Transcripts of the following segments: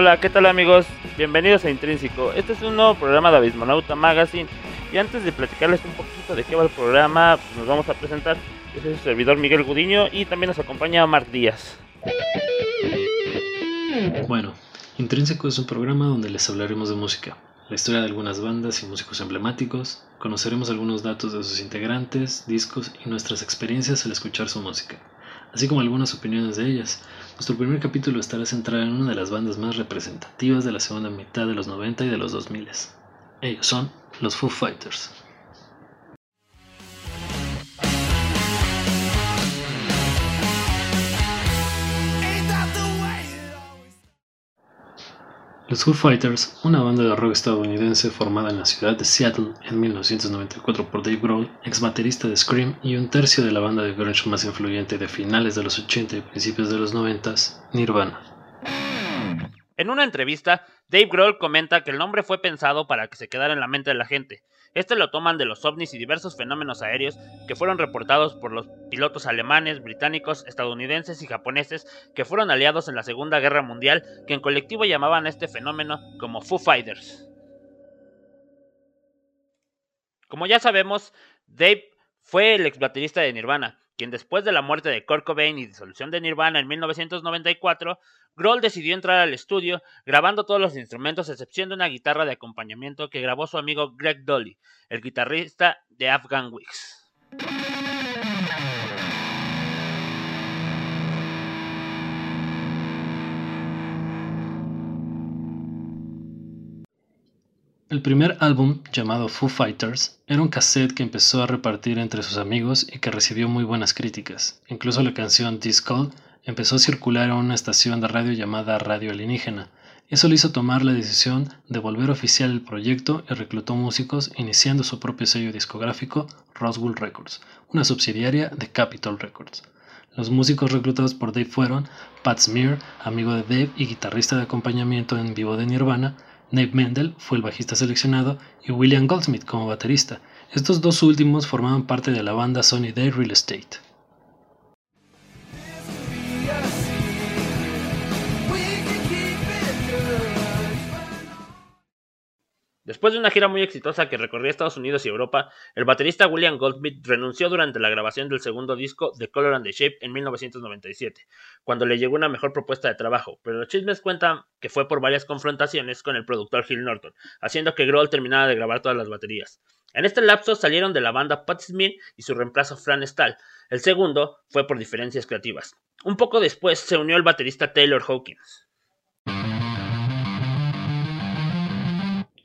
Hola, ¿qué tal amigos? Bienvenidos a Intrínseco. Este es un nuevo programa de Abismonauta Magazine. Y antes de platicarles un poquito de qué va el programa, pues, nos vamos a presentar. Yo soy su servidor Miguel Gudiño y también nos acompaña Marc Díaz. Bueno, Intrínseco es un programa donde les hablaremos de música, la historia de algunas bandas y músicos emblemáticos, conoceremos algunos datos de sus integrantes, discos y nuestras experiencias al escuchar su música, así como algunas opiniones de ellas. Nuestro primer capítulo estará centrado en una de las bandas más representativas de la segunda mitad de los 90 y de los 2000. Ellos son los Foo Fighters. Los Foo Fighters, una banda de rock estadounidense formada en la ciudad de Seattle en 1994 por Dave Grohl, ex baterista de Scream y un tercio de la banda de grunge más influyente de finales de los 80 y principios de los 90, Nirvana. En una entrevista, Dave Grohl comenta que el nombre fue pensado para que se quedara en la mente de la gente, este lo toman de los ovnis y diversos fenómenos aéreos que fueron reportados por los pilotos alemanes, británicos, estadounidenses y japoneses que fueron aliados en la Segunda Guerra Mundial, que en colectivo llamaban a este fenómeno como Foo Fighters. Como ya sabemos, Dave fue el ex baterista de Nirvana, quien después de la muerte de Kurt Cobain y disolución de Nirvana en 1994, Grohl decidió entrar al estudio grabando todos los instrumentos excepción de una guitarra de acompañamiento que grabó su amigo Greg Dolly, el guitarrista de Afghan Wigs. El primer álbum, llamado Foo Fighters, era un cassette que empezó a repartir entre sus amigos y que recibió muy buenas críticas. Incluso la canción This empezó a circular en una estación de radio llamada Radio Alienígena. Eso le hizo tomar la decisión de volver oficial el proyecto y reclutó músicos iniciando su propio sello discográfico Roswell Records, una subsidiaria de Capitol Records. Los músicos reclutados por Dave fueron Pat Smear, amigo de Dave y guitarrista de acompañamiento en vivo de Nirvana, Nate Mendel fue el bajista seleccionado y William Goldsmith como baterista. Estos dos últimos formaban parte de la banda Sony Day Real Estate. Después de una gira muy exitosa que recorría Estados Unidos y Europa, el baterista William Goldsmith renunció durante la grabación del segundo disco The Color and the Shape en 1997, cuando le llegó una mejor propuesta de trabajo, pero los chismes cuentan que fue por varias confrontaciones con el productor Phil Norton, haciendo que Grohl terminara de grabar todas las baterías. En este lapso salieron de la banda Pat Smith y su reemplazo Fran Stahl. El segundo fue por diferencias creativas. Un poco después se unió el baterista Taylor Hawkins.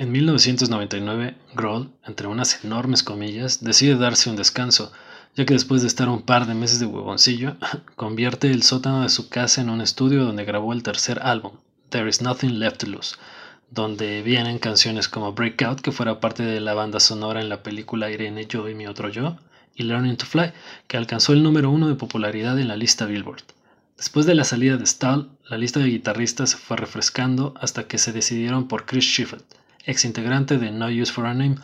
En 1999, Grohl, entre unas enormes comillas, decide darse un descanso, ya que después de estar un par de meses de huevoncillo, convierte el sótano de su casa en un estudio donde grabó el tercer álbum, There Is Nothing Left to Lose, donde vienen canciones como Breakout, que fuera parte de la banda sonora en la película Irene, Yo y mi otro yo, y Learning to Fly, que alcanzó el número uno de popularidad en la lista Billboard. Después de la salida de Stahl, la lista de guitarristas se fue refrescando hasta que se decidieron por Chris Shiflett, ex integrante de No Use for a Name,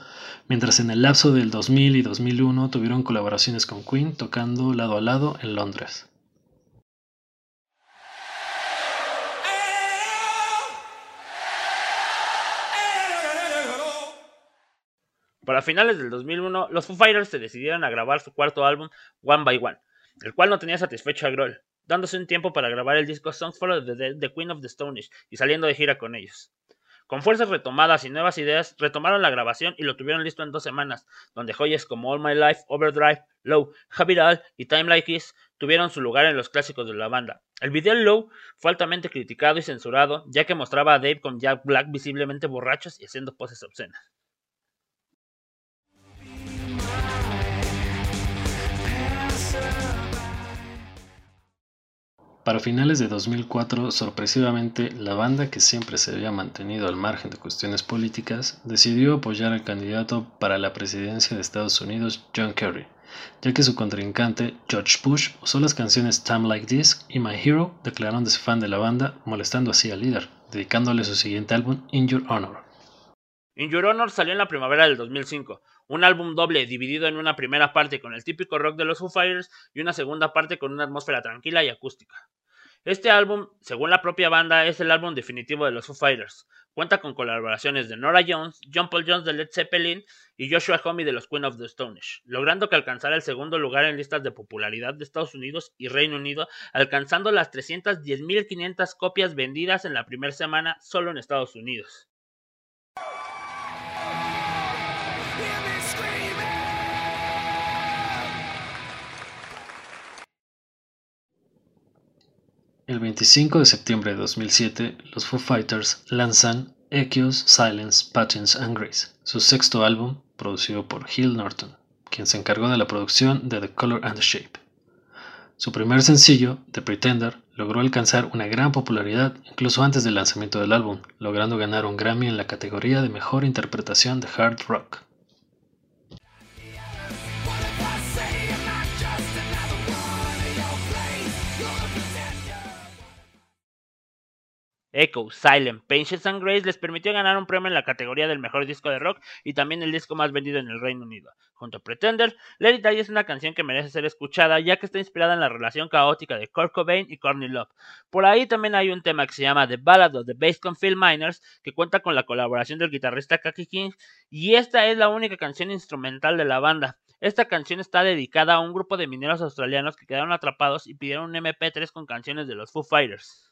mientras en el lapso del 2000 y 2001 tuvieron colaboraciones con Queen tocando lado a lado en Londres. Para finales del 2001, los Foo Fighters se decidieron a grabar su cuarto álbum, One by One, el cual no tenía satisfecho a Grohl, dándose un tiempo para grabar el disco Songs for the, Queen of the Stone y saliendo de gira con ellos. Con fuerzas retomadas y nuevas ideas, retomaron la grabación y lo tuvieron listo en dos semanas, donde joyas como All My Life, Overdrive, Low, Habital y Time Like This tuvieron su lugar en los clásicos de la banda. El video Low fue altamente criticado y censurado, ya que mostraba a Dave con Jack Black visiblemente borrachos y haciendo poses obscenas. Para finales de 2004, sorpresivamente, la banda que siempre se había mantenido al margen de cuestiones políticas decidió apoyar al candidato para la presidencia de Estados Unidos, John Kerry, ya que su contrincante, George Bush, usó las canciones Time Like This y My Hero, declarándose fan de la banda, molestando así al líder, dedicándole su siguiente álbum, In Your Honor. In Your Honor salió en la primavera del 2005, un álbum doble dividido en una primera parte con el típico rock de los Foo Fighters y una segunda parte con una atmósfera tranquila y acústica. Este álbum, según la propia banda, es el álbum definitivo de los Foo Fighters. Cuenta con colaboraciones de Nora Jones, John Paul Jones de Led Zeppelin y Joshua Homme de los Queen of the Stone logrando que alcanzara el segundo lugar en listas de popularidad de Estados Unidos y Reino Unido, alcanzando las 310.500 copias vendidas en la primera semana solo en Estados Unidos. El 25 de septiembre de 2007, los Foo Fighters lanzan Echoes, Silence, Patterns and Grace, su sexto álbum, producido por Hill Norton, quien se encargó de la producción de The Color and the Shape. Su primer sencillo, The Pretender, logró alcanzar una gran popularidad incluso antes del lanzamiento del álbum, logrando ganar un Grammy en la categoría de Mejor Interpretación de Hard Rock. Echo, Silent, Patience and Grace les permitió ganar un premio en la categoría del mejor disco de rock y también el disco más vendido en el Reino Unido. Junto a Pretender, Let It Die es una canción que merece ser escuchada ya que está inspirada en la relación caótica de Kurt Cobain y Courtney Love. Por ahí también hay un tema que se llama The Ballad of the Bass Phil Miners que cuenta con la colaboración del guitarrista Kaki King y esta es la única canción instrumental de la banda. Esta canción está dedicada a un grupo de mineros australianos que quedaron atrapados y pidieron un MP3 con canciones de los Foo Fighters.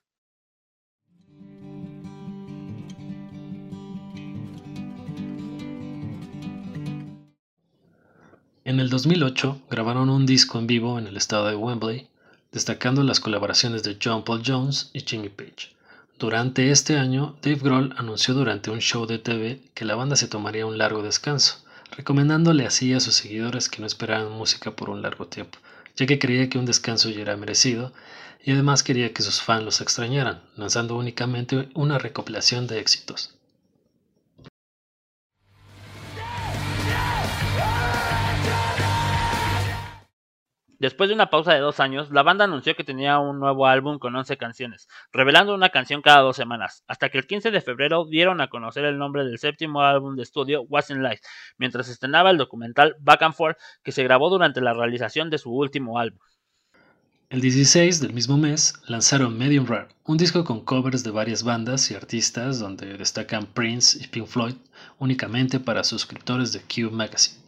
En el 2008 grabaron un disco en vivo en el estado de Wembley, destacando las colaboraciones de John Paul Jones y Jimmy Page. Durante este año, Dave Grohl anunció durante un show de TV que la banda se tomaría un largo descanso, recomendándole así a sus seguidores que no esperaran música por un largo tiempo, ya que creía que un descanso ya era merecido y además quería que sus fans los extrañaran, lanzando únicamente una recopilación de éxitos. Después de una pausa de dos años, la banda anunció que tenía un nuevo álbum con 11 canciones, revelando una canción cada dos semanas, hasta que el 15 de febrero dieron a conocer el nombre del séptimo álbum de estudio, What's in Life, mientras estrenaba el documental Back and Forth que se grabó durante la realización de su último álbum. El 16 del mismo mes lanzaron Medium Rare, un disco con covers de varias bandas y artistas donde destacan Prince y Pink Floyd únicamente para suscriptores de Q Magazine.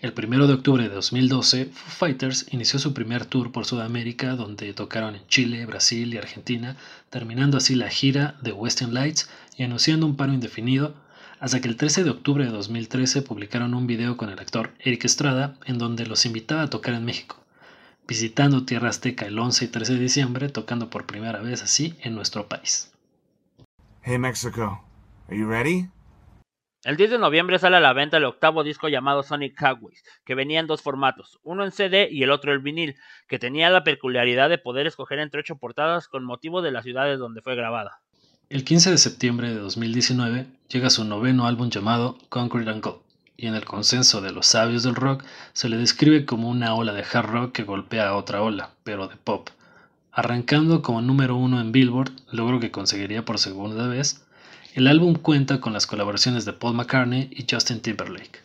El 1 de octubre de 2012, Foo Fighters inició su primer tour por Sudamérica, donde tocaron en Chile, Brasil y Argentina, terminando así la gira de Western Lights y anunciando un paro indefinido, hasta que el 13 de octubre de 2013 publicaron un video con el actor Eric Estrada, en donde los invitaba a tocar en México, visitando Tierra Azteca el 11 y 13 de diciembre, tocando por primera vez así en nuestro país. Hey Mexico, are you ready? El 10 de noviembre sale a la venta el octavo disco llamado Sonic Highways, que venía en dos formatos, uno en CD y el otro en vinil, que tenía la peculiaridad de poder escoger entre ocho portadas con motivo de las ciudades donde fue grabada. El 15 de septiembre de 2019 llega su noveno álbum llamado Concrete and Gold, y en el consenso de los sabios del rock se le describe como una ola de hard rock que golpea a otra ola, pero de pop. Arrancando como número uno en Billboard, logro que conseguiría por segunda vez, el álbum cuenta con las colaboraciones de Paul McCartney y Justin Timberlake.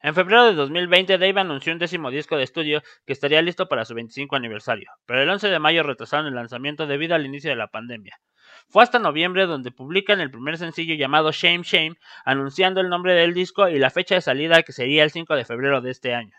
En febrero de 2020, Dave anunció un décimo disco de estudio que estaría listo para su 25 aniversario, pero el 11 de mayo retrasaron el lanzamiento debido al inicio de la pandemia. Fue hasta noviembre donde publican el primer sencillo llamado Shame Shame, anunciando el nombre del disco y la fecha de salida que sería el 5 de febrero de este año.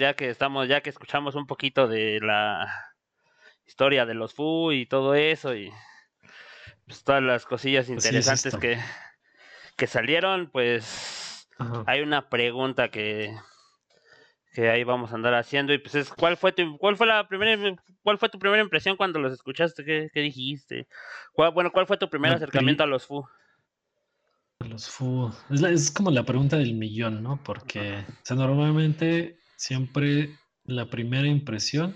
Ya que estamos, ya que escuchamos un poquito de la historia de los Fu y todo eso y pues, todas las cosillas interesantes que, que salieron, pues hay una pregunta que, que ahí vamos a andar haciendo y pues es cuál fue tu cuál fue la primera cuál fue tu primera impresión cuando los escuchaste qué, qué dijiste bueno cuál fue tu primer acercamiento a los Fu los Fu. Es, como la pregunta del millón, ¿no? Porque, o sea, normalmente siempre la primera impresión,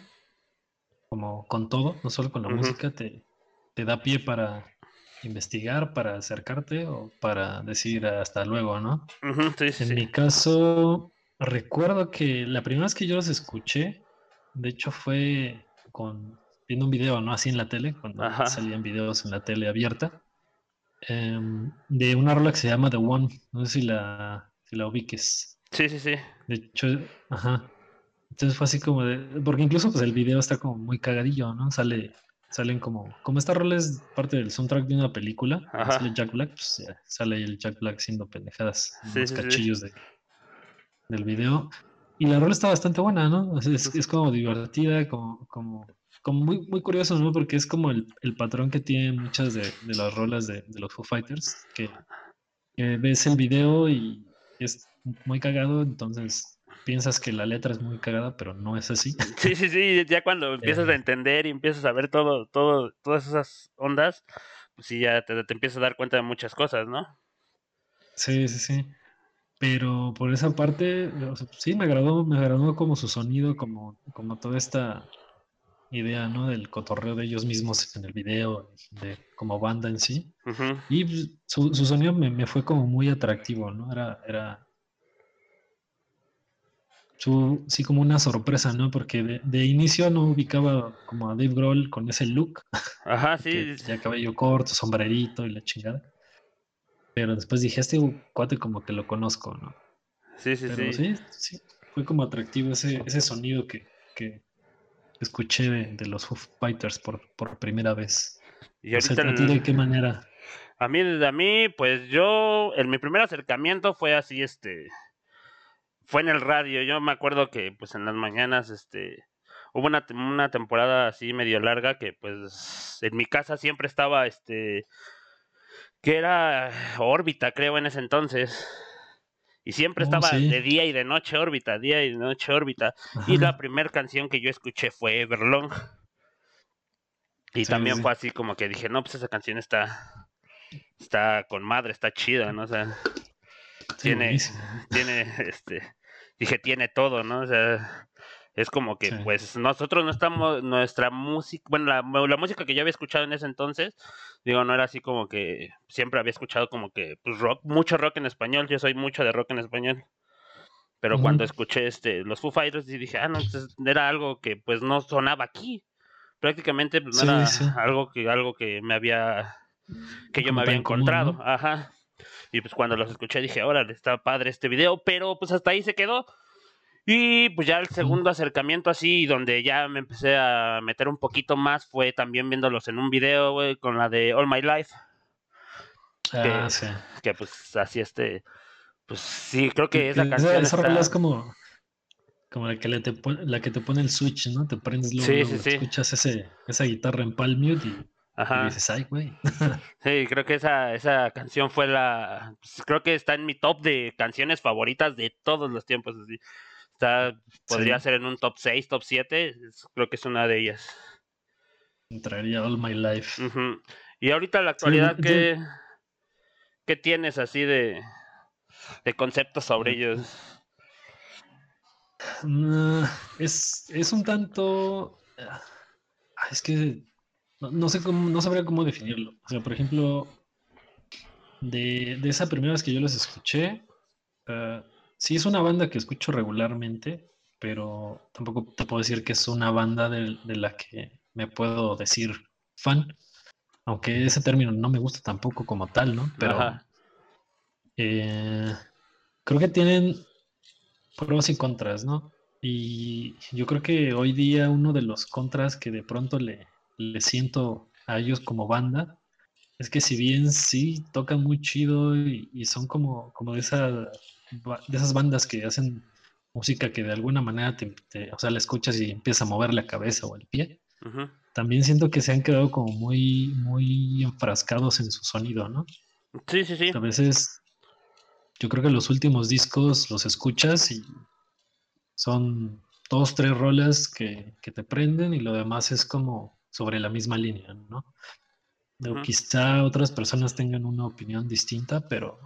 como con todo, no solo con la música, te, te da pie para investigar, para acercarte o para decir hasta luego, ¿no? Sí, En sí. mi caso, recuerdo que la primera vez que yo los escuché, de hecho fue con viendo un video, ¿no? Así en la tele, cuando Ajá. salían videos en la tele abierta, em, de una rola que se llama The One, no sé si la, si la ubiques. Sí, sí, sí. De hecho, ajá. Entonces fue así como de, porque incluso pues el video está como muy cagadillo, ¿no? Sale, salen como, como esta rola es parte del soundtrack de una película, Ajá. sale Jack Black, pues ya, sale el Jack Black haciendo pendejadas, en Sí, unos sí, sí. cachillos de, del video. Y la rola está bastante buena, ¿no? Sea, es, es como divertida, como, como, como muy, muy curioso, ¿no? Porque es como el, el patrón que tienen muchas de, de las rolas de, de los Foo Fighters, que, que ves el video y es muy cagado, entonces piensas que la letra es muy cagada, pero no es así. Sí, sí, sí, ya cuando empiezas a Eh. entender y empiezas a ver todo, todo, todas esas ondas, pues sí, ya te, te empiezas a dar cuenta de muchas cosas, ¿no? Sí, sí, sí. Pero por esa parte, o sea, sí, me agradó, me agradó como su sonido, como, como toda esta idea, ¿no? Del cotorreo de ellos mismos en el video, de como banda en sí. Y pues, su, su sonido me, me fue como muy atractivo, ¿no? Era, era sí como una sorpresa, ¿no? Porque de, de inicio no ubicaba como a Dave Grohl con ese look, Ajá, sí, ya cabello corto, sombrerito y la chingada. Pero después dije, este cuate como que lo conozco, ¿no? sí, sí, Pero sí. sí, sí, fue como atractivo ese, ese sonido que, que escuché de, de los Foo Fighters por, por primera vez. Y O sea, ¿a ti de qué manera? A mí, a mí, pues yo, en mi primer acercamiento fue así, este, fue en el radio. Yo me acuerdo que, pues en las mañanas, este, hubo una, una temporada así medio larga que, pues, en mi casa siempre estaba, este, que era órbita, creo, en ese entonces. Y siempre Oh, estaba sí. de día y de noche órbita, día y de noche órbita. Y la primera canción que yo escuché fue Everlong. Y Sí, también sí. fue así como que dije, no, pues esa canción está, está con madre, está chida, ¿no? O sea, tiene, tiene, este, dije, tiene todo, ¿no? O sea, es como que, Sí. pues, nosotros no estamos, nuestra música, bueno, la, la música que yo había escuchado en ese entonces, digo, no era así como que, siempre había escuchado como que, pues, rock, mucho rock en español, yo soy mucho de rock en español. Pero Ujú. cuando escuché este, los Foo Fighters, y dije, ah, no, entonces era algo que, pues, no sonaba aquí. Prácticamente, pues, no Sí, era algo que, algo que me había, que yo Como me había común, encontrado. ¿no? Ajá. Y pues cuando los escuché dije, órale, está padre este video, pero pues hasta ahí se quedó. Y pues ya el segundo acercamiento así, donde ya me empecé a meter un poquito más, fue también viéndolos en un video, güey, con la de All My Life, Ah, que- sí. que pues así este, pues sí, creo que esa canción esa está- es como, como la que le te pone, la que te pone el switch, ¿no? Te prendes luego, sí, sí. escuchas ese, esa guitarra en palm mute y, y Ajá. dices, ay, güey. Sí, creo que esa, esa canción fue la. pues, creo que está en mi top de canciones favoritas de todos los tiempos. así. Está, podría Sí. ser en un top 6, top 7. es- creo que es una de ellas. Entraría All My Life. Ujú. Y ahorita la actualidad, ¿qué, ¿qué tienes así de, de conceptos sobre ellos? Mm, es, es un tanto. ah, Es que no, no sé cómo, no sabría cómo definirlo. O sea, por ejemplo, de, de esa primera vez que yo los escuché, ah, sí es una banda que escucho regularmente, pero tampoco te puedo decir que es una banda de, de la que me puedo decir fan. Aunque ese término no me gusta tampoco como tal, ¿no? Pero eh, creo que tienen pros y contras, ¿no? Y yo creo que hoy día uno de los contras que de pronto le, le siento a ellos como banda es que si bien sí tocan muy chido y, y son como, como de, esa, de esas bandas que hacen música que de alguna manera te, te- o sea, la escuchas y empieza a mover la cabeza o el pie, también siento que se han quedado como muy, muy enfrascados en su sonido, ¿no? Sí, sí, sí. A veces yo creo que los últimos discos los escuchas y son dos, tres rolas que, que te prenden y lo demás es como sobre la misma línea, ¿no? Quizá otras personas tengan una opinión distinta, pero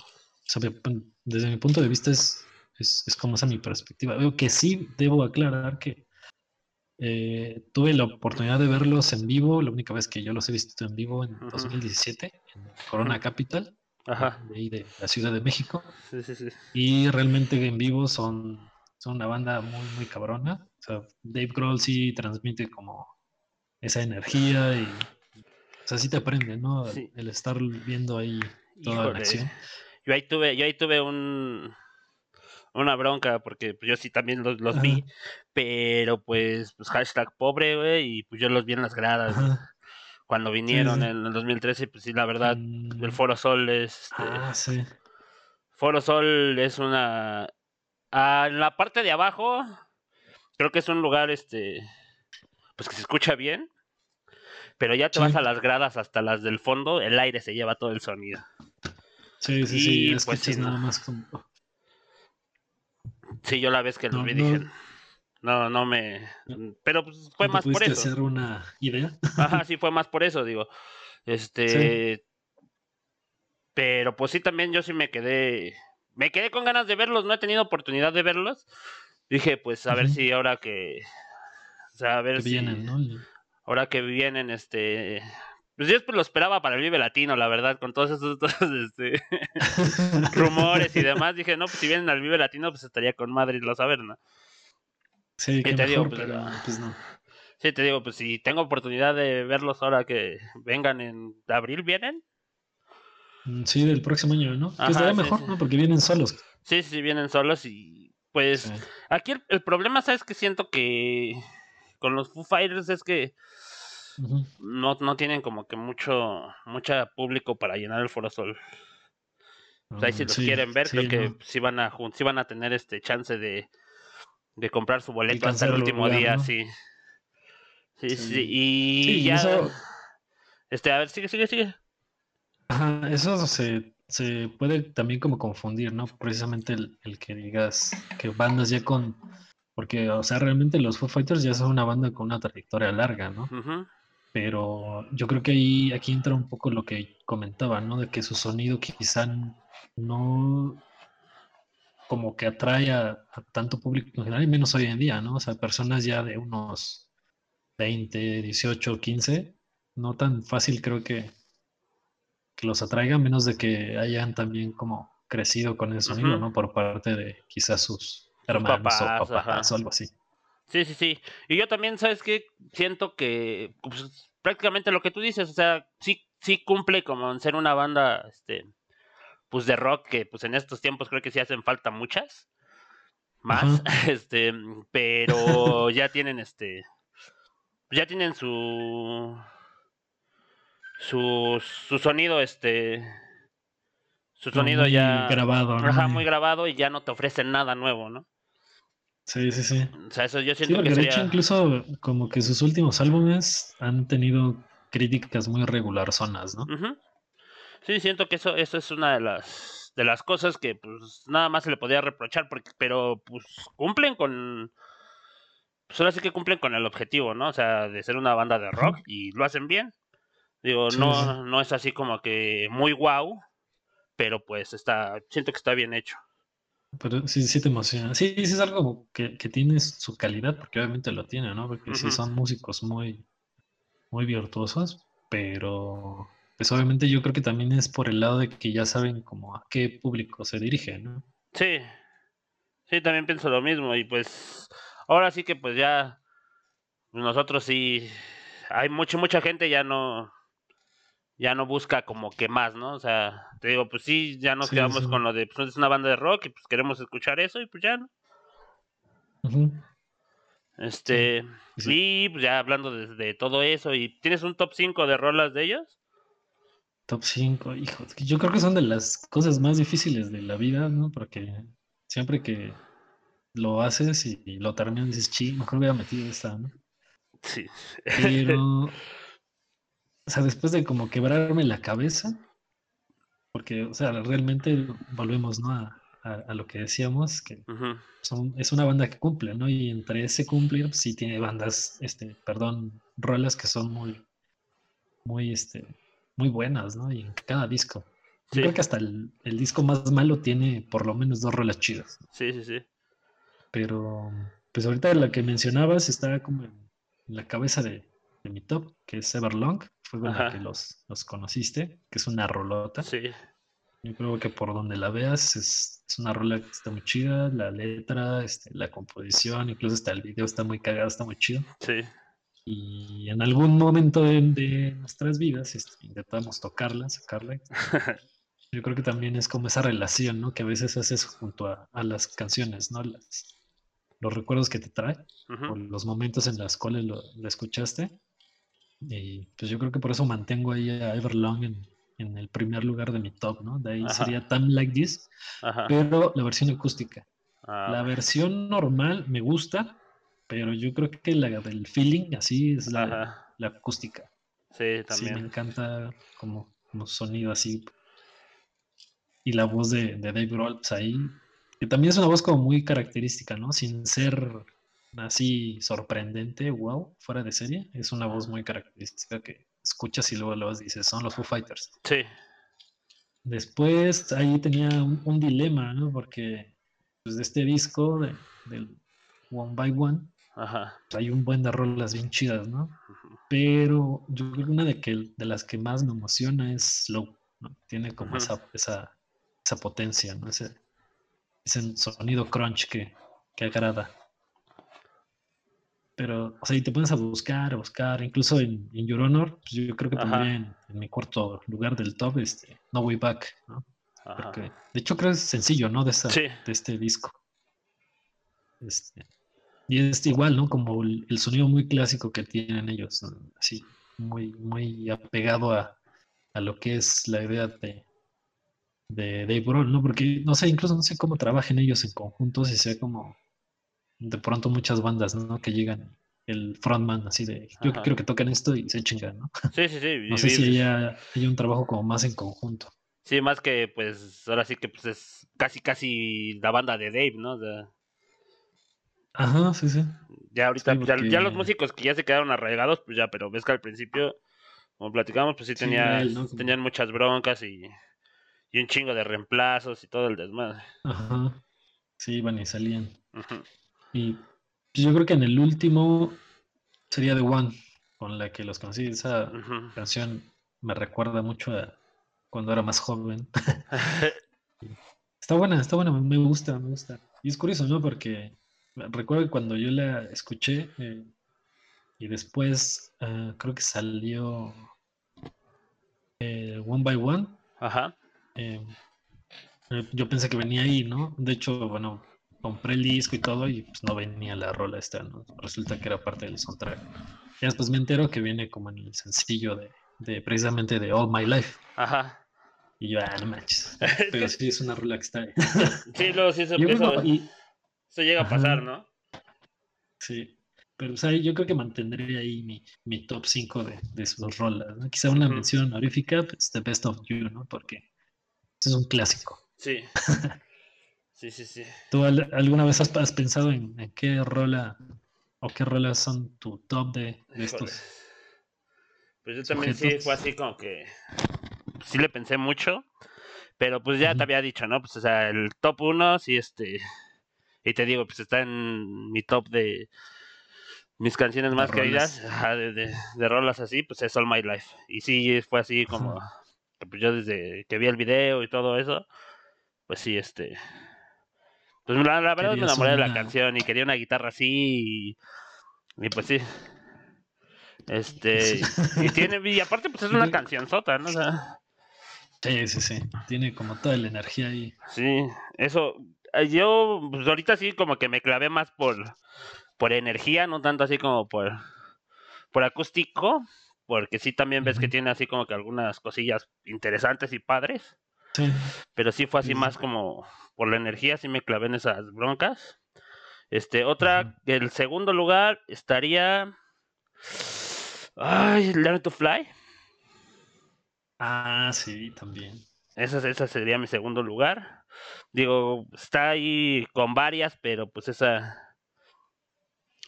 me- desde mi punto de vista es, es, es como esa mi perspectiva. Veo que sí debo aclarar que Eh, tuve la oportunidad de verlos en vivo, la única vez que yo los he visto en vivo en 2017, en Corona Capital, De, ahí de la Ciudad de México. Sí, sí, sí. Y realmente en vivo son, son una banda muy, muy cabrona. O sea, Dave Grohl sí transmite como esa energía y o sea, sí te aprende, ¿no? El estar viendo ahí toda la acción. Yo ahí tuve, yo ahí tuve un una bronca porque yo sí también los, vi, pero pues, pues hashtag pobre, güey, y pues yo los vi en las gradas. Cuando vinieron en el 2013, pues sí, la verdad, mm. el Foro Sol es... Este, ah, sí. Foro Sol es una... Ah, en la parte de abajo, creo que es un lugar, este, pues que se escucha bien, pero ya te vas a las gradas hasta las del fondo, el aire se lleva todo el sonido. Sí, sí, sí, es pues sí, nada más como... Sí, yo la vez que lo vi dije, no, no me... Pero pues, fue más por eso. hacer una idea? Ajá, sí, fue más por eso, digo. Este... Pero pues sí, también yo sí me quedé... Me quedé con ganas de verlos, no he tenido oportunidad de verlos. Dije, pues a ver si ahora que... O sea, a ver si... Vienen, ¿no? ahora que vienen, este, pues yo lo esperaba para el Vive Latino, la verdad, con todos esos, este, rumores y demás. Dije, no, pues si vienen al Vive Latino, pues estaría con Madrid, lo saber, ¿no? Sí, que te digo, pues, pues, no. Sí, te digo, pues si tengo oportunidad de verlos ahora que vengan en abril, ¿vienen? Mm, sí, del próximo año, ¿no? que estaría mejor, ¿no? Porque vienen solos. Sí, sí, vienen solos y pues aquí el, problema, ¿sabes? Que siento que con los Foo Fighters es que no, no tienen como que mucho mucha público para llenar el Foro Sol. O sea, si los quieren ver, creo que sí van a sí van a tener este chance de, de comprar su boleto hasta el último día, sí. Sí, sí. Y ya. Este, a ver, sigue, sigue, sigue. Ajá, eso se, se puede también como confundir, ¿no? Precisamente el, el que digas que bandas ya con porque, o sea, realmente los Foo Fighters ya son una banda con una trayectoria larga, ¿no? Pero yo creo que ahí aquí entra un poco lo que comentaba, ¿no? De que su sonido quizá no como que atrae a, tanto público en general y menos hoy en día, ¿no? O sea, personas ya de unos 20, 18, 15, no tan fácil creo que, que los atraiga, menos de que hayan también como crecido con el sonido, ¿no? Por parte de quizás sus, hermanos papás, o algo así. Sí, sí, sí. Y yo también, ¿sabes qué? Siento que pues, prácticamente lo que tú dices, o sea, sí, sí cumple como en ser una banda, este, pues de rock, que pues en estos tiempos creo que sí hacen falta muchas más, este, pero ya tienen este, ya tienen su, su, su sonido, este, su sonido ya grabado, ¿no? muy grabado y ya no te ofrecen nada nuevo, ¿no? Sí, sí, sí. O sea, eso yo siento que de hecho incluso como que sus últimos álbumes han tenido críticas muy regular zonas, ¿no? Sí, siento que eso, eso es una de las de las cosas que pues nada más se le podía reprochar, porque, pero pues cumplen con pues ahora sí que cumplen con el objetivo, ¿no? O sea, de ser una banda de rock y lo hacen bien. Digo, no, no es así como que muy guau, pero pues está, siento que está bien hecho. Pero sí, sí te emociona. Sí, sí es algo que, que tiene su calidad, porque obviamente lo tiene, ¿no? Porque sí son músicos muy, muy virtuosos, pero pues obviamente yo creo que también es por el lado de que ya saben como a qué público se dirige, ¿no? Sí, sí, también pienso lo mismo y pues ahora sí que pues ya nosotros sí, hay mucha, mucha gente ya no, ya no busca como que más, ¿no? O sea, te digo, pues sí, ya nos quedamos con lo de, pues es una banda de rock y pues queremos escuchar eso y pues ya, ¿no? Este, sí, pues ya hablando de, todo eso, ¿y tienes un top 5 de rolas de ellos? Top 5, hijo, yo creo que son de las cosas más difíciles de la vida, ¿no? Porque siempre que lo haces y, lo terminas dices, sí, mejor hubiera metido esta, ¿no? Sí. Pero o sea, después de como quebrarme la cabeza, porque, o sea, realmente volvemos, ¿no? A, lo que decíamos, que son, es una banda que cumple, ¿no? Y entre ese cumplir, pues, sí tiene bandas, este, perdón, rolas que son muy, muy, este, muy buenas, ¿no? Y en cada disco. Yo creo que hasta el, disco más malo tiene por lo menos dos rolas chidas. Sí, sí, sí. Pero, pues ahorita la que mencionabas está como en la cabeza de, de mi top, que es Everlong, fue con la que los, los conociste, que es una rolota. Sí. Yo creo que por donde la veas es, es una rola que está muy chida, la letra, este, la composición, incluso hasta el video está muy cagado, está muy chido. Sí. Y en algún momento de, de nuestras vidas este, intentamos tocarla, sacarla. Yo creo que también es como esa relación, ¿no? Que a veces haces junto a, a las canciones, ¿no? Las- los recuerdos que te trae, o los momentos en los cuales lo, lo escuchaste. Y pues yo creo que por eso mantengo ahí a Everlong en, en el primer lugar de mi top, ¿no? De ahí Ajá. sería Time Like This, Ajá. pero la versión acústica. Ah, La versión normal me gusta, pero yo creo que la del feeling así es la, la acústica. Sí, Sí, me también. encanta como, como sonido así. Y la voz de, de Dave Grohl, pues ahí, que también es una voz como muy característica, ¿no? Sin ser así sorprendente, wow, fuera de serie. Es una voz muy característica que escuchas y luego luego dices, son los Foo Fighters. Sí. Después ahí tenía un, un dilema, ¿no? Porque pues, de este disco, de- del One by One, Ajá. pues, hay un buen de rolas bien chidas, ¿no? Pero yo creo que una de, que, de las que más me emociona es Slow, ¿no? Tiene como esa, esa, esa potencia, ¿no? Ese, ese sonido crunch que, que agrada. Pero, o sea, y te pones a buscar, a buscar, incluso en, en Your Honor, pues yo creo que pondría en, en mi cuarto lugar del top, este, No Way Back, ¿no? Porque, de hecho, creo que es sencillo, ¿no? De, esta, Sí. de este disco. Este, y es igual, ¿no? Como el, el sonido muy clásico que tienen ellos, ¿no? así, muy, muy apegado a, a lo que es la idea de, de Dave Grohl, ¿no? Porque, no sé, incluso no sé cómo trabajen ellos en conjunto, si sea como de pronto muchas bandas, ¿no? Que llegan el frontman así de, yo Ajá. quiero que toquen esto y se chingan, ¿no? Sí, sí, sí. No sé si haya, haya un trabajo como más en conjunto. Sí, más que pues ahora sí que pues es casi casi la banda de Dave, ¿no? O sea, Ajá, sí, sí. ya ahorita Sí, ya, porque- ya los músicos que ya se quedaron arraigados, pues ya, pero ves que al principio, como platicamos, pues sí, Sí, tenía, él, ¿no? Como- tenían muchas broncas y, y un chingo de reemplazos y todo el desmadre. Ajá. Sí, iban y salían. Ujú. Y pues, yo creo que en el último sería The One, con la que los conocí. Esa canción me recuerda mucho a cuando era más joven. Está buena, está buena, me gusta, me gusta. Y es curioso, ¿no? Porque recuerdo que cuando yo la escuché eh, y después ah, creo que salió eh, One by One. Ajá. Eh, yo pensé que venía ahí, ¿no? De hecho, bueno, compré el disco y todo y pues no venía la rola esta, ¿no? Resulta que era parte del soundtrack. Y después me entero que viene como en el sencillo de, de precisamente de All My Life. Ajá. Y yo, ah, no manches. Pero sí es una rola que está ahí. Sí, luego sí, eso- que- y- eso llega a Ajá. pasar, ¿no? sí. Pero o sea, yo creo que mantendré ahí mi, mi top 5 de, de sus rolas. ¿no? Quizá una mención honorífica, pues The Best of You, ¿no? Porque es un clásico. Sí. Sí, sí, sí. ¿Tú al- alguna vez has, has pensado en, en qué rola o qué rolas son tu top de, estos? Pues yo también sí fue así como que sí le pensé mucho, pero pues ya te había dicho, ¿no? Pues o sea, el top 1 sí este y te digo, pues está en mi top de mis canciones más queridas, ajá, de, de, de rolas así, pues es All My Life. Y sí fue así como pues yo desde que vi el video y todo eso, pues sí este pues la, la verdad me enamoré de la canción y quería una guitarra así y, y pues sí. Este, y tiene, y aparte, pues es una canción sota, ¿no? O sea, Sí, sí, sí. Tiene como toda la energía ahí. sí, eso. eh, Yo, pues ahorita sí, como que me clavé más por, por energía, no tanto así como por, por acústico, porque sí también ves que tiene así como que algunas cosillas interesantes y padres, Sí. pero sí fue así Sí, sí. más como por la energía, sí me clavé en esas broncas. Este, otra, el segundo lugar estaría. Ay, Learn to Fly. Ah, sí, también. Esa, esa sería mi segundo lugar. Digo, está ahí con varias, pero pues esa.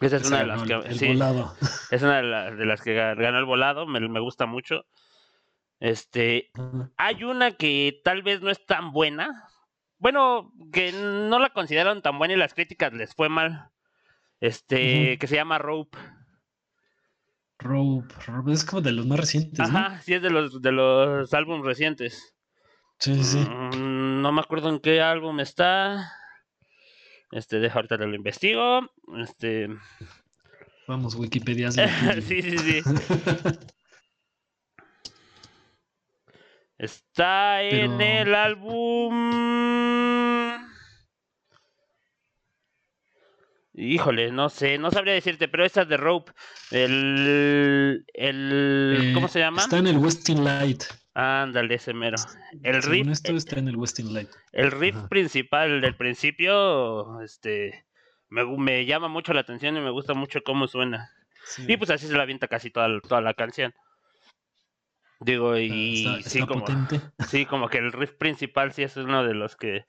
Esa es una de las que. el sí, volado. es una de, la- de las que ga- ganó el volado. Me, me gusta mucho. Este. Hay una que tal vez no es tan buena. Bueno, que no la consideraron tan buena y las críticas les fue mal. Este, que se llama Rope. Rope, Rope, es como de los más recientes, ¿no? Ajá, sí es de los, de los álbumes recientes. Sí, sí. Mm, no me acuerdo en qué álbum está. Este, deja ahorita lo investigo. Este, Vamos, Wikipedia. sí, sí, sí. Está en Pero- el álbum. Híjole, no sé, no sabría decirte, pero esta es de Rope. El. el ¿Cómo Eh, se llama? Está en el Westin Light. Ándale, ese mero. El Según riff, esto está en el Westin Light. el riff Ajá. principal del principio, este. Me, me llama mucho la atención y me gusta mucho cómo suena. Sí. Y pues así se la avienta casi toda, toda la canción. Digo, y está, sí, como, potente. sí, como que el riff principal sí es uno de los que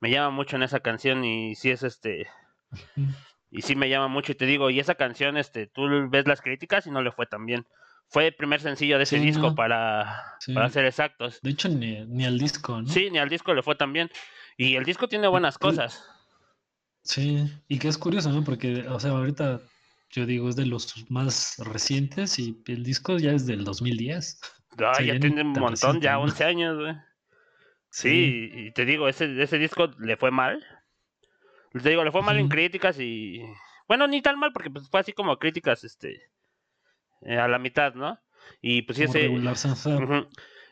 me llama mucho en esa canción y sí es este, y sí me llama mucho y te digo, y esa canción, este, tú ves las críticas y no le fue tan bien. Fue el primer sencillo de ese Sí, disco no. para, Sí. para ser exactos. De hecho, ni, ni al disco, ¿no? Sí, ni al disco le fue tan bien. Y el disco tiene buenas cosas. Sí, y que es curioso, ¿no? Porque, o sea, ahorita yo digo, es de los más recientes y el disco ya es del 2010. Ah, sí, ya tiene un montón, ya ¿no? 11 años, güey. Sí, y te digo, ese, ese disco le fue mal. Te digo, le fue mal en críticas y. Bueno, ni tan mal, porque pues, fue así como críticas, este. eh, a la mitad, ¿no? Y pues como ese. regular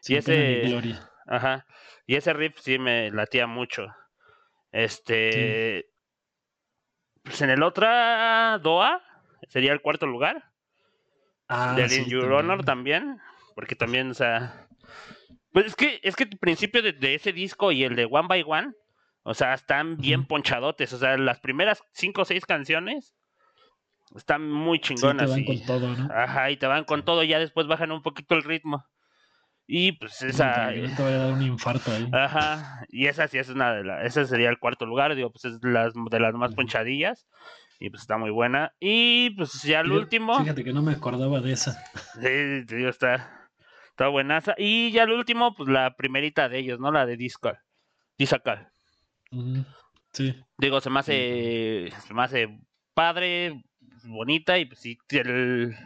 y ese-. Ajá. Y ese riff sí me latía mucho. Este. Pues en el otra Doa sería el cuarto lugar. Ah, del sí, Your. Honor también. Porque también, o sea. Pues es que, es que el principio de, de ese disco y el de One by One, o sea, están bien ponchadotes. O sea, las primeras cinco o seis canciones están muy Sí, te chingonas. van y, con todo, ¿no? Ajá, y te van con todo, y ya después bajan un poquito el ritmo. Y pues esa. Te vaya a dar un infarto ahí. Ajá, y esa sí es una de las, ese sería el cuarto lugar, digo, pues es las, de las más ponchadillas, y pues está muy buena. Y pues ya el último, Fíjate que no me acordaba de esa. sí, te digo, está, está buenaza. Y ya el último, pues la primerita de ellos, ¿no? La de Discal, Disacal. Sí. Digo, se me hace, se me hace padre, bonita, y pues sí, el,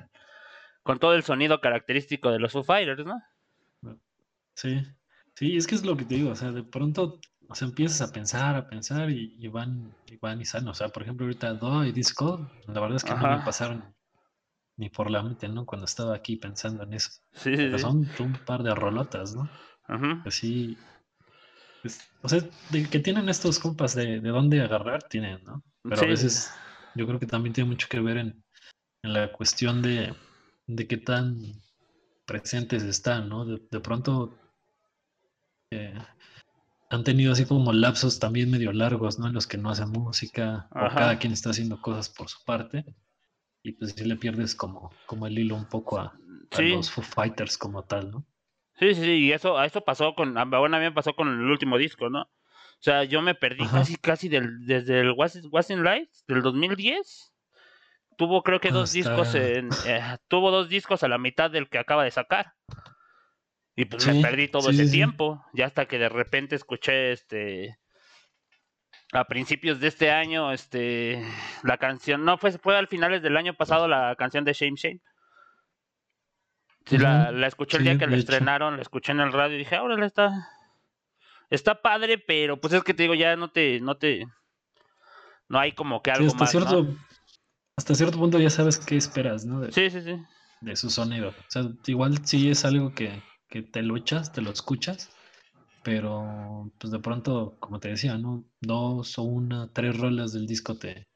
con todo el sonido característico de los Foo Fighters, ¿no? Sí, sí, es que es lo que te digo, o sea, de pronto, o sea, empiezas a pensar, a pensar y, y van, y van y salen, o sea, por ejemplo, ahorita Do y Disco, la verdad es que no me pasaron ni por la mente, ¿no? Cuando estaba aquí pensando en eso. Sí, sí, Pero sí. son un par de rolotas, ¿no? Ujú. Así, es- o sea, de que tienen estos compas de, de dónde agarrar, tienen, ¿no? Pero Sí. a veces yo creo que también tiene mucho que ver en, en la cuestión de, de qué tan presentes están, ¿no? De, de pronto eh, han tenido así como lapsos también medio largos, ¿no? En los que no hacen música, o Ajá. cada quien está haciendo cosas por su parte, y pues sí le pierdes como, como el hilo un poco a, a Sí. los Foo Fighters como tal, ¿no? Sí, sí, sí, y eso, a eso pasó con, bueno, a mí me pasó con el último disco, ¿no? O sea, yo me perdí Ajá. casi, casi del, desde el Was, Was in Lights del 2010. Tuvo creo que dos Hasta- discos en, eh, tuvo dos discos a la mitad del que acaba de sacar. Y pues me perdí todo sí, ese sí. tiempo, ya hasta que de repente escuché este a principios de este año, este la canción, no fue, fue al finales del año pasado la canción de Shame Shame. Sí, la, escuché el Sí, día que la hecho. estrenaron, la escuché en el radio y dije, ahora está, está padre, pero pues es que te digo, ya no te, no te, no hay como que Sí, algo hasta más, cierto, ¿no? hasta cierto punto ya sabes qué esperas, ¿no? De, Sí, sí, sí. de su sonido. O sea, igual sí es algo que, que te lo echas, te lo escuchas, pero pues de pronto, como te decía, ¿no? Dos o una, tres rolas del disco te,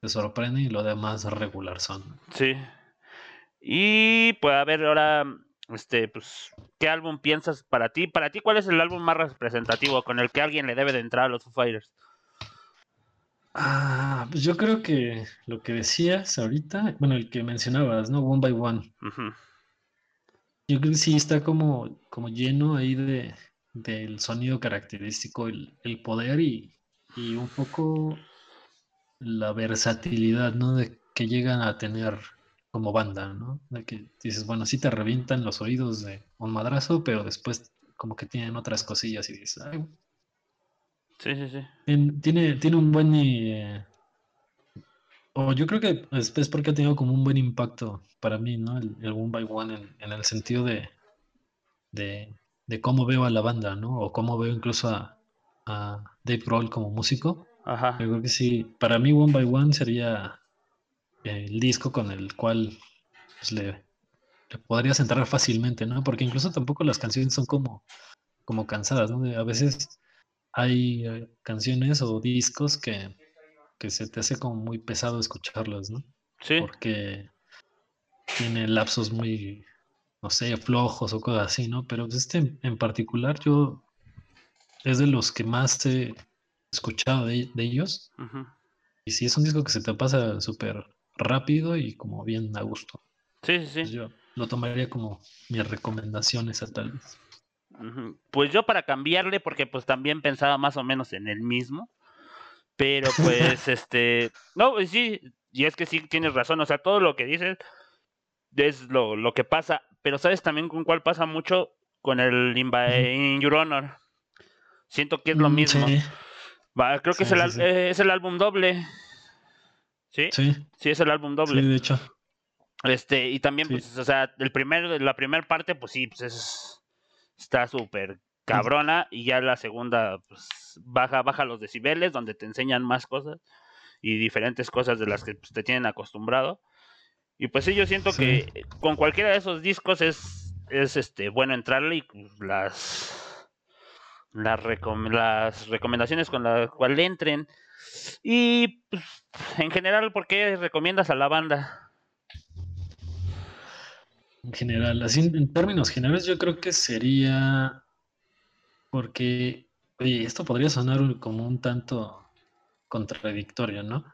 te sorprenden y lo demás regular son. Sí. Y pues a ver ahora, este, pues, ¿qué álbum piensas para ti? Para ti, ¿cuál es el álbum más representativo con el que alguien le debe de entrar a los Foo Fighters? Ah, pues yo creo que lo que decías ahorita, bueno, el que mencionabas, ¿no? One by One. Yo creo que sí está como, como lleno ahí de, del sonido característico, el, el poder y, y un poco la versatilidad, ¿no? De que llegan a tener como banda, ¿no? De que dices, bueno, sí te revientan los oídos de un madrazo, pero después como que tienen otras cosillas y dices, "Ay, Sí, sí, sí. tien- tiene, tiene un buen, eh, O yo creo que es, es porque ha tenido como un buen impacto para mí, ¿no? El, el One by One en, en el sentido de, de, de cómo veo a la banda, ¿no? O cómo veo incluso a, a Dave Grohl como músico. Ajá. Yo creo que sí, para mí One by One sería el disco con el cual pues, le, le podrías entrar fácilmente, ¿no? Porque incluso tampoco las canciones son como, como cansadas, ¿no? De- A veces hay eh, canciones o discos que, que se te hace como muy pesado escucharlos, ¿no? Sí. Porque tiene lapsos muy, no sé, flojos o cosas así, ¿no? Pero pues, este en- particular yo es de los que más he escuchado de, de ellos. Y sí, es un disco que se te pasa súper rápido y como bien a gusto. Sí, sí, Pues sí. yo lo tomaría como mi recomendación esa tal vez. Pues yo para cambiarle, porque pues también pensaba más o menos en el mismo. Pero pues este. No, sí, y es que sí tienes razón. O sea, todo lo que dices es lo, lo que pasa. Pero sabes también con cuál pasa mucho con el Ujú. In Your Honor. Siento que es lo Mm, mismo. Sí, Va, creo que es, Sí, el, sí, sí. eh, es el álbum doble. ¿Sí? sí, sí, es el álbum sí, doble. de hecho. Este, y también, Sí. pues, o sea, el primer, la primera parte, pues sí, pues es, está súper cabrona, y ya la segunda, pues, baja, baja los decibeles, donde te enseñan más cosas, y diferentes cosas de las que pues, te tienen acostumbrado. Y pues sí, yo siento Sí. que con cualquiera de esos discos es, es este, bueno entrarle y las, las, recom- las recomendaciones con las cuales entren. Y pues, en general, ¿por qué recomiendas a la banda? En general, así en, términos generales, yo creo que sería porque, oye, esto podría sonar como un tanto contradictorio, ¿no?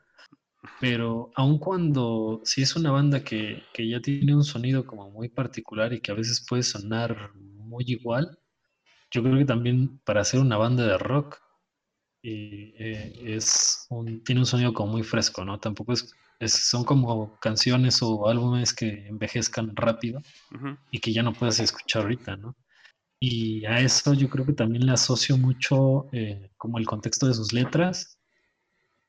Pero aun cuando si es una banda que, que ya tiene un sonido como muy particular y que a veces puede sonar muy igual, yo creo que también para ser una banda de rock y, eh, es un, tiene un sonido como muy fresco, ¿no? Tampoco es, es- son como canciones o álbumes que envejezcan rápido y que ya no puedes escuchar ahorita, ¿no? Y a eso yo creo que también le asocio mucho eh, como el contexto de sus letras,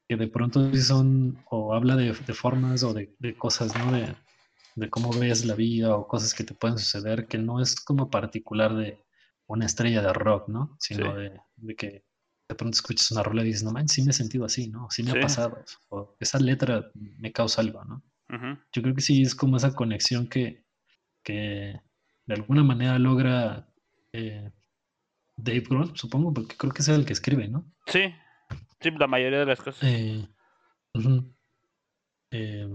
que de pronto sí son, o habla de, de formas o de, de cosas, ¿no? De, de cómo ves la vida o cosas que te pueden suceder, que no es como particular de una estrella de rock, ¿no? Sino Sí. de, de que de pronto escuchas una rola y dices, no man, sí me he sentido así, ¿no? Sí me Sí. ha pasado, o esa letra me causa algo, ¿no? Yo creo que sí es como esa conexión que, que de alguna manera logra eh, Dave Grohl, supongo, porque creo que es el que escribe, ¿no? Sí, sí, la mayoría de las cosas. Eh, ujú. Eh,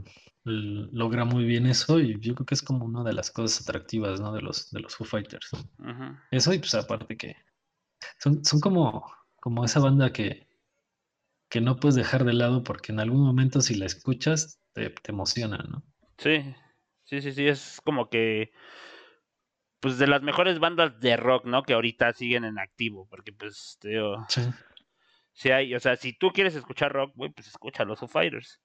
l- logra muy bien eso y yo creo que es como una de las cosas atractivas, ¿no? De los, de los Foo Fighters. Eso y pues aparte que son, son como, como esa banda que, que no puedes dejar de lado porque en algún momento si la escuchas te, te emociona, ¿no? Sí, sí, sí, sí, es como que, pues de las mejores bandas de rock, ¿no? Que ahorita siguen en activo, porque pues, te digo, Sí. Si hay, o sea, si tú quieres escuchar rock, güey, pues escucha los Foo Fighters.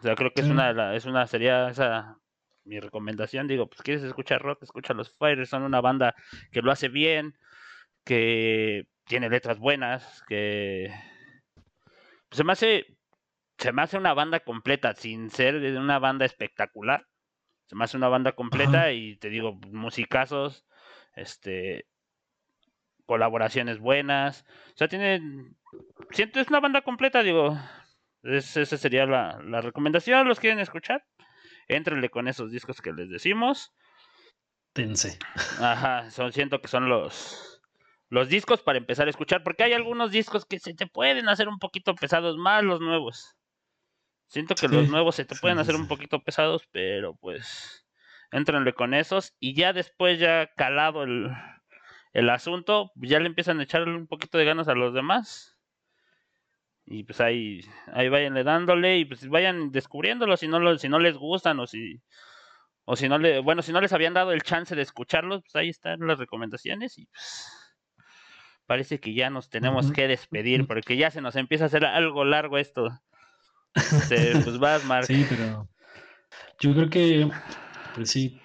O sea, creo que es una, es una, sería esa mi recomendación, digo, pues quieres escuchar rock, escucha los Foo Fighters, son una banda que lo hace bien, que tiene letras buenas, que pues, se me hace, se me hace una banda completa, sin ser una banda espectacular. Se me hace una banda completa Ajá. y te digo, musicazos, este, colaboraciones buenas. O sea, tiene, siento, es una banda completa, digo. Es- esa sería la, la recomendación. ¿Los quieren escuchar? Éntrenle con esos discos que les decimos. Tense. Ajá, son, siento que son los, los discos para empezar a escuchar, porque hay algunos discos que se te pueden hacer un poquito pesados, más los nuevos. Siento que los nuevos se te sí, pueden hacer sí. un poquito pesados, pero pues entrenle con esos y ya después ya calado el, el asunto, ya le empiezan a echarle un poquito de ganas a los demás. Y pues ahí, ahí vayanle dándole y pues vayan descubriéndolo si no, lo- si no les gustan o si, o si no le, bueno, si no les habían dado el chance de escucharlos, pues ahí están las recomendaciones y pues parece que ya nos tenemos que despedir porque ya se nos empieza a hacer algo largo esto. Este, pues vas, Mark. Sí, pero yo creo que, pues sí,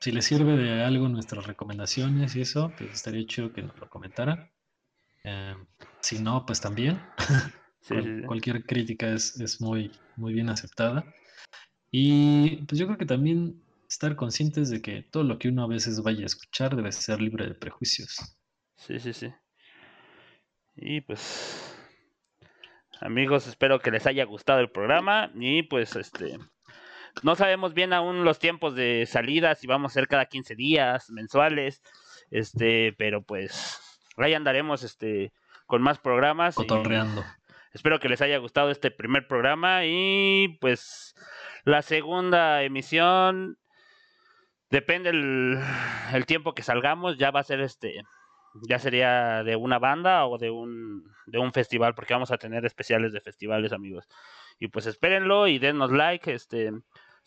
si les sirve de algo nuestras recomendaciones y eso, pues estaría chido que nos lo comentaran. Eh, si no, pues también. Sí, Cual- sí, sí. Cualquier crítica es, es muy, muy bien aceptada. Y pues yo creo que también estar conscientes de que todo lo que uno a veces vaya a escuchar debe ser libre de prejuicios. Sí, sí, sí. Y pues, amigos, espero que les haya gustado el programa. Y pues, este, no sabemos bien aún los tiempos de salida, si vamos a ser cada 15 días, mensuales, este, pero pues, ahí andaremos, este, con más programas. Cotorreando. espero que les haya gustado este primer programa y pues, la segunda emisión. Depende el, el tiempo que salgamos, ya va a ser este, ya sería de una banda o de un, de un festival, porque vamos a tener especiales de festivales, amigos. Y pues espérenlo y denos like, este,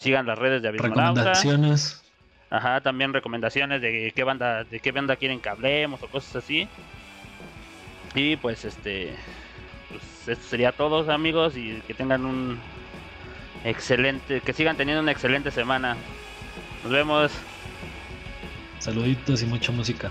sigan las redes de Abismonauta. Recomendaciones. Ajá, también recomendaciones de qué banda, de qué banda quieren que hablemos o cosas así. Y pues este, pues esto sería todo, amigos, y que tengan un excelente, que sigan teniendo una excelente semana. Nos vemos. Saluditos y mucha música.